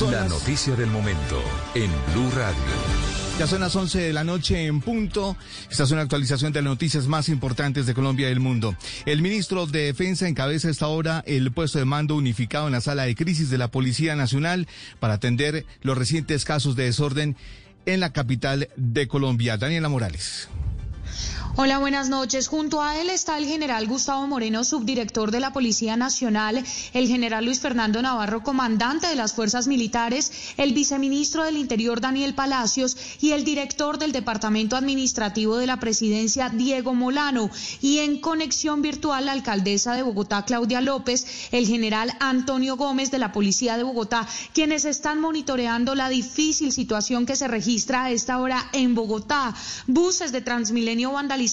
La noticia del momento en Blue Radio. Ya son las 11 de la noche en punto. Esta es una actualización de las noticias más importantes de Colombia y del mundo. El ministro de Defensa encabeza esta hora el puesto de mando unificado en la sala de crisis de la Policía Nacional para atender los recientes casos de desorden en la capital de Colombia. Daniela Morales. Hola, buenas noches. Junto a él está el general Gustavo Moreno, subdirector de la Policía Nacional, el general Luis Fernando Navarro, comandante de las Fuerzas Militares, el viceministro del Interior Daniel Palacios y el director del Departamento Administrativo de la Presidencia Diego Molano. Y en conexión virtual la alcaldesa de Bogotá, Claudia López, el general Antonio Gómez de la Policía de Bogotá, quienes están monitoreando la difícil situación que se registra a esta hora en Bogotá. Buses de Transmilenio vandalizados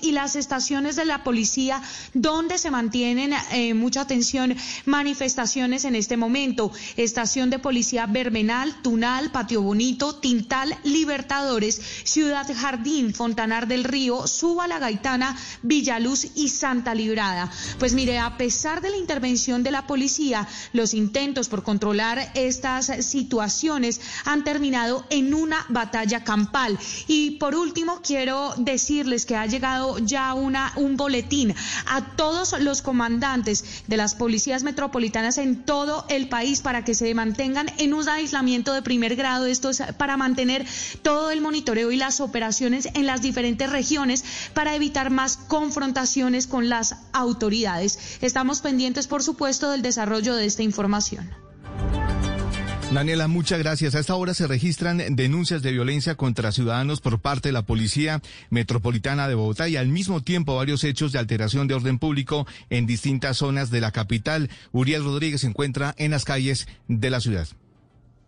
y las estaciones de la policía donde se mantienen eh, mucha atención manifestaciones en este momento. Estación de policía Bermenal, Tunal, Patio Bonito, Tintal, Libertadores, Ciudad Jardín, Fontanar del Río, Suba la Gaitana, Villaluz y Santa Librada. Pues mire, a pesar de la intervención de la policía, los intentos por controlar estas situaciones han terminado en una batalla campal. Y por último, quiero decirles que ha llegado ya una, un boletín a todos los comandantes de las policías metropolitanas en todo el país para que se mantengan en un aislamiento de primer grado. Esto es para mantener todo el monitoreo y las operaciones en las diferentes regiones para evitar más confrontaciones con las autoridades. Estamos pendientes, por supuesto, del desarrollo de esta información. Daniela, muchas gracias. A esta hora se registran denuncias de violencia contra ciudadanos por parte de la Policía Metropolitana de Bogotá y al mismo tiempo varios hechos de alteración de orden público en distintas zonas de la capital. Uriel Rodríguez se encuentra en las calles de la ciudad.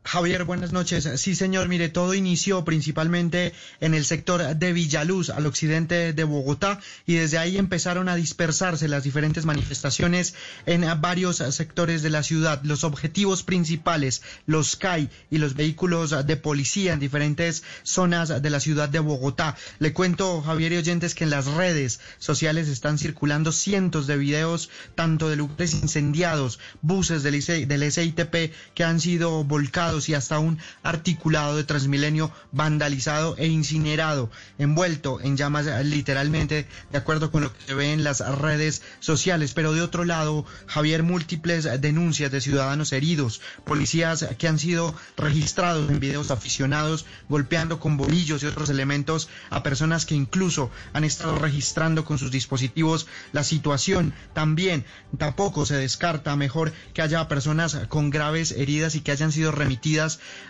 Javier, buenas noches. Sí, señor, mire, todo inició principalmente en el sector de Villaluz, al occidente de Bogotá, y desde ahí empezaron a dispersarse las diferentes manifestaciones en varios sectores de la ciudad. Los objetivos principales, los CAI y los vehículos de policía en diferentes zonas de la ciudad de Bogotá. Le cuento, Javier y oyentes, que en las redes sociales están circulando cientos de videos, tanto de lugares incendiados, buses del, del SITP que han sido volcados y hasta un articulado de Transmilenio vandalizado e incinerado, envuelto en llamas literalmente, de acuerdo con lo que se ve en las redes sociales. Pero de otro lado, Javier, múltiples denuncias de ciudadanos heridos, policías que han sido registrados en videos aficionados golpeando con bolillos y otros elementos a personas que incluso han estado registrando con sus dispositivos la situación. También tampoco se descarta mejor que haya personas con graves heridas y que hayan sido remitidas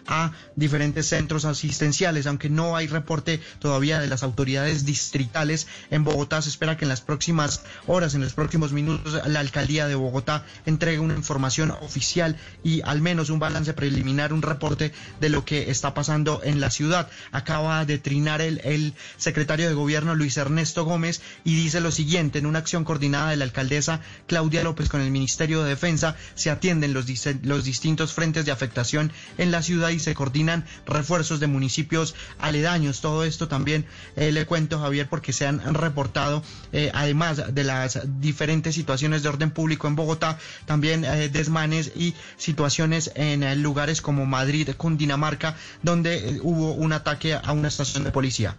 a diferentes centros asistenciales, aunque no hay reporte todavía de las autoridades distritales en Bogotá. Se espera que en las próximas horas, en los próximos minutos, la alcaldía de Bogotá entregue una información oficial y al menos un balance preliminar, un reporte de lo que está pasando en la ciudad. Acaba de trinar el, el secretario de gobierno Luis Ernesto Gómez y dice lo siguiente, en una acción coordinada de la alcaldesa Claudia López con el Ministerio de Defensa se atienden los, los distintos frentes de afectación en la ciudad y se coordinan refuerzos de municipios aledaños. Todo esto también eh, le cuento, Javier, porque se han reportado, eh, además de las diferentes situaciones de orden público en Bogotá, también eh, desmanes y situaciones en lugares como Madrid, Cundinamarca, donde hubo un ataque a una estación de policía.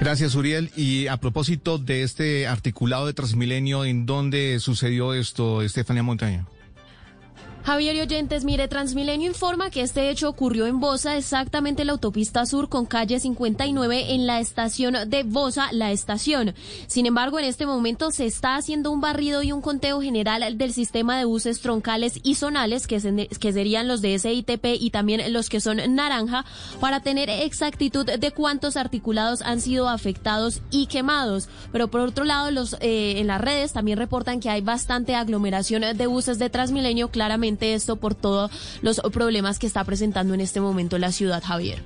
Gracias, Uriel. Y a propósito de este articulado de Transmilenio, ¿en dónde sucedió esto, Estefanía Montaña? Javier y oyentes, mire, Transmilenio informa que este hecho ocurrió en Bosa, exactamente en la autopista sur con calle 59 en la estación de Bosa, la estación. Sin embargo, en este momento se está haciendo un barrido y un conteo general del sistema de buses troncales y zonales, que, que serían los de SITP y también los que son naranja, para tener exactitud de cuántos articulados han sido afectados y quemados. Pero por otro lado, los eh, en las redes también reportan que hay bastante aglomeración de buses de Transmilenio, claramente esto por todos los problemas que está presentando en este momento la ciudad, Javier.